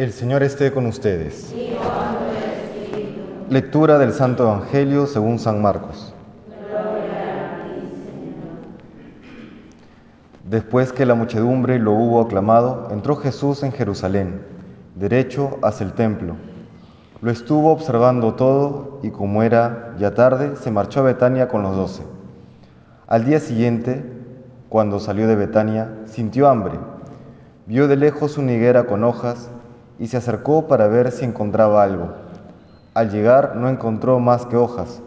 El Señor esté con ustedes. Lectura del Santo Evangelio según San Marcos. Después que la muchedumbre lo hubo aclamado, entró Jesús en Jerusalén, derecho hacia el templo. Lo estuvo observando todo y como era ya tarde, se marchó a Betania con los doce. Al día siguiente, cuando salió de Betania, sintió hambre. Vio de lejos una higuera con hojas y se acercó para ver si encontraba algo. Al llegar no encontró más que hojas,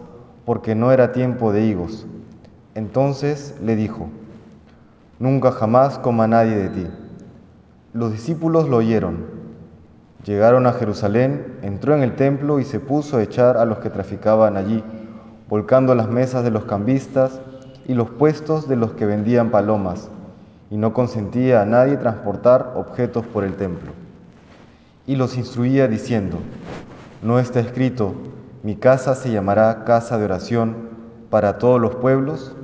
porque no era tiempo de higos. Entonces le dijo, Nunca jamás coma nadie de ti. Los discípulos lo oyeron. Llegaron a Jerusalén, entró en el templo y se puso a echar a los que traficaban allí, volcando las mesas de los cambistas y los puestos de los que vendían palomas, y no consentía a nadie transportar objetos por el templo y los instruía diciendo, no está escrito, mi casa se llamará casa de oración para todos los pueblos,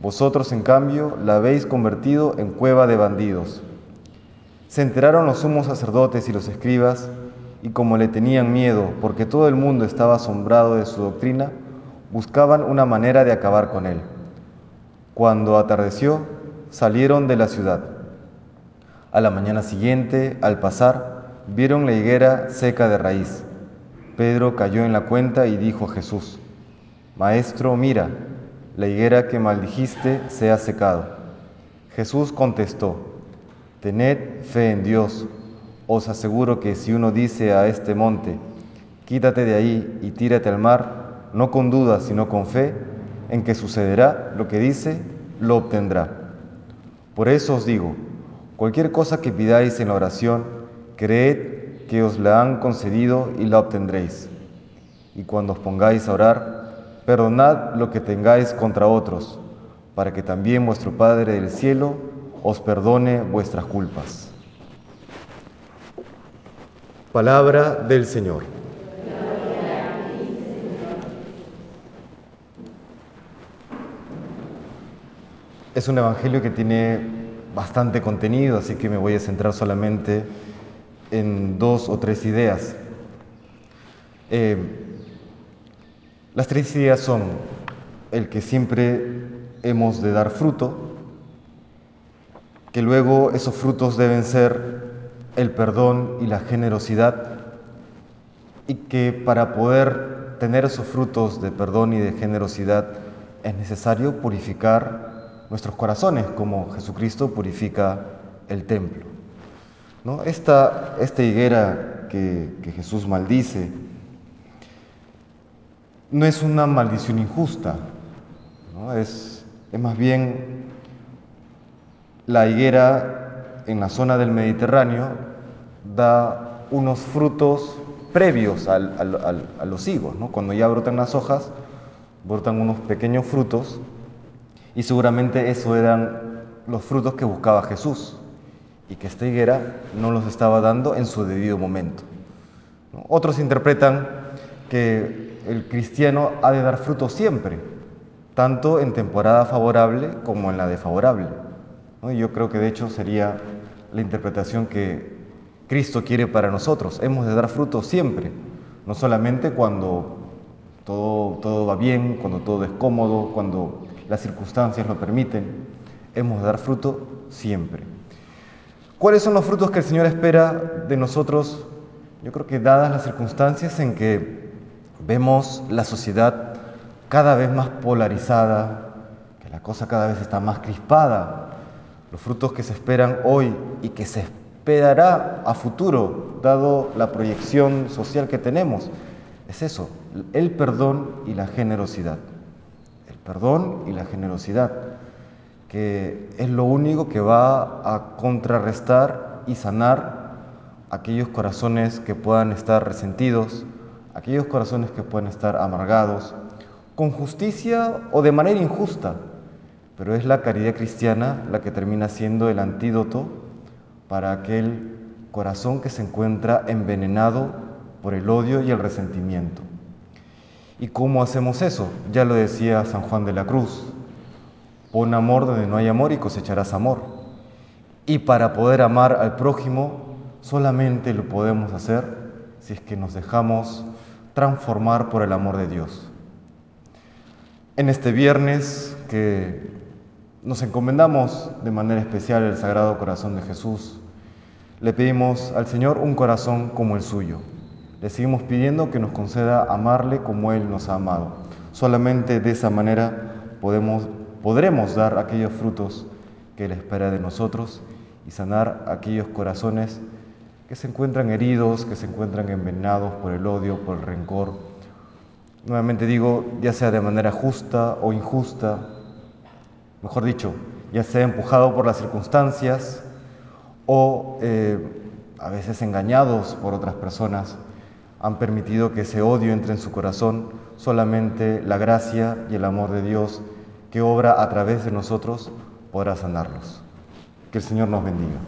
vosotros en cambio la habéis convertido en cueva de bandidos. Se enteraron los sumos sacerdotes y los escribas, y como le tenían miedo, porque todo el mundo estaba asombrado de su doctrina, buscaban una manera de acabar con él. Cuando atardeció, salieron de la ciudad. A la mañana siguiente, al pasar, vieron la higuera seca de raíz. Pedro cayó en la cuenta y dijo a Jesús, Maestro, mira, la higuera que maldijiste se ha secado. Jesús contestó, Tened fe en Dios. Os aseguro que si uno dice a este monte, quítate de ahí y tírate al mar, no con duda, sino con fe, en que sucederá lo que dice, lo obtendrá. Por eso os digo, cualquier cosa que pidáis en la oración, creed que os la han concedido y la obtendréis. Y cuando os pongáis a orar, perdonad lo que tengáis contra otros, para que también vuestro Padre del cielo os perdone vuestras culpas. Palabra del Señor. Es un evangelio que tiene bastante contenido, así que me voy a centrar solamente en dos o tres ideas. Eh, las tres ideas son el que siempre hemos de dar fruto, que luego esos frutos deben ser el perdón y la generosidad, y que para poder tener esos frutos de perdón y de generosidad es necesario purificar nuestros corazones como Jesucristo purifica el templo. ¿No? Esta, esta higuera que, Jesús maldice no es una maldición injusta, es, es más bien la higuera en la zona del Mediterráneo da unos frutos previos a los higos. ¿no? Cuando ya brotan las hojas, brotan unos pequeños frutos y seguramente eso eran los frutos que buscaba Jesús y que esta higuera no los estaba dando en su debido momento. Otros interpretan que el cristiano ha de dar fruto siempre, tanto en temporada favorable como en la desfavorable. Yo creo que de hecho sería la interpretación que Cristo quiere para nosotros. Hemos de dar fruto siempre, no solamente cuando todo, todo va bien, cuando todo es cómodo, cuando las circunstancias lo permiten. Hemos de dar fruto siempre. ¿Cuáles son los frutos que el Señor espera de nosotros? Yo creo que dadas las circunstancias en que vemos la sociedad cada vez más polarizada, que la cosa cada vez está más crispada, los frutos que se esperan hoy y que se esperará a futuro, dado la proyección social que tenemos, es eso, el perdón y la generosidad. El perdón y la generosidad que es lo único que va a contrarrestar y sanar aquellos corazones que puedan estar resentidos, aquellos corazones que puedan estar amargados, con justicia o de manera injusta. Pero es la caridad cristiana la que termina siendo el antídoto para aquel corazón que se encuentra envenenado por el odio y el resentimiento. ¿Y cómo hacemos eso? Ya lo decía San Juan de la Cruz, Pon amor donde no hay amor y cosecharás amor. Y para poder amar al prójimo, solamente lo podemos hacer si es que nos dejamos transformar por el amor de Dios. En este viernes que nos encomendamos de manera especial al Sagrado Corazón de Jesús, le pedimos al Señor un corazón como el suyo. Le seguimos pidiendo que nos conceda amarle como Él nos ha amado. Solamente de esa manera podemos, podremos dar aquellos frutos que Él espera de nosotros y sanar aquellos corazones que se encuentran heridos, que se encuentran envenenados por el odio, por el rencor. Nuevamente digo, ya sea de manera justa o injusta, mejor dicho, ya sea empujado por las circunstancias o eh, a veces engañados por otras personas, han permitido que ese odio entre en su corazón, solamente la gracia y el amor de Dios que obra a través de nosotros podrá sanarlos. Que el Señor nos bendiga.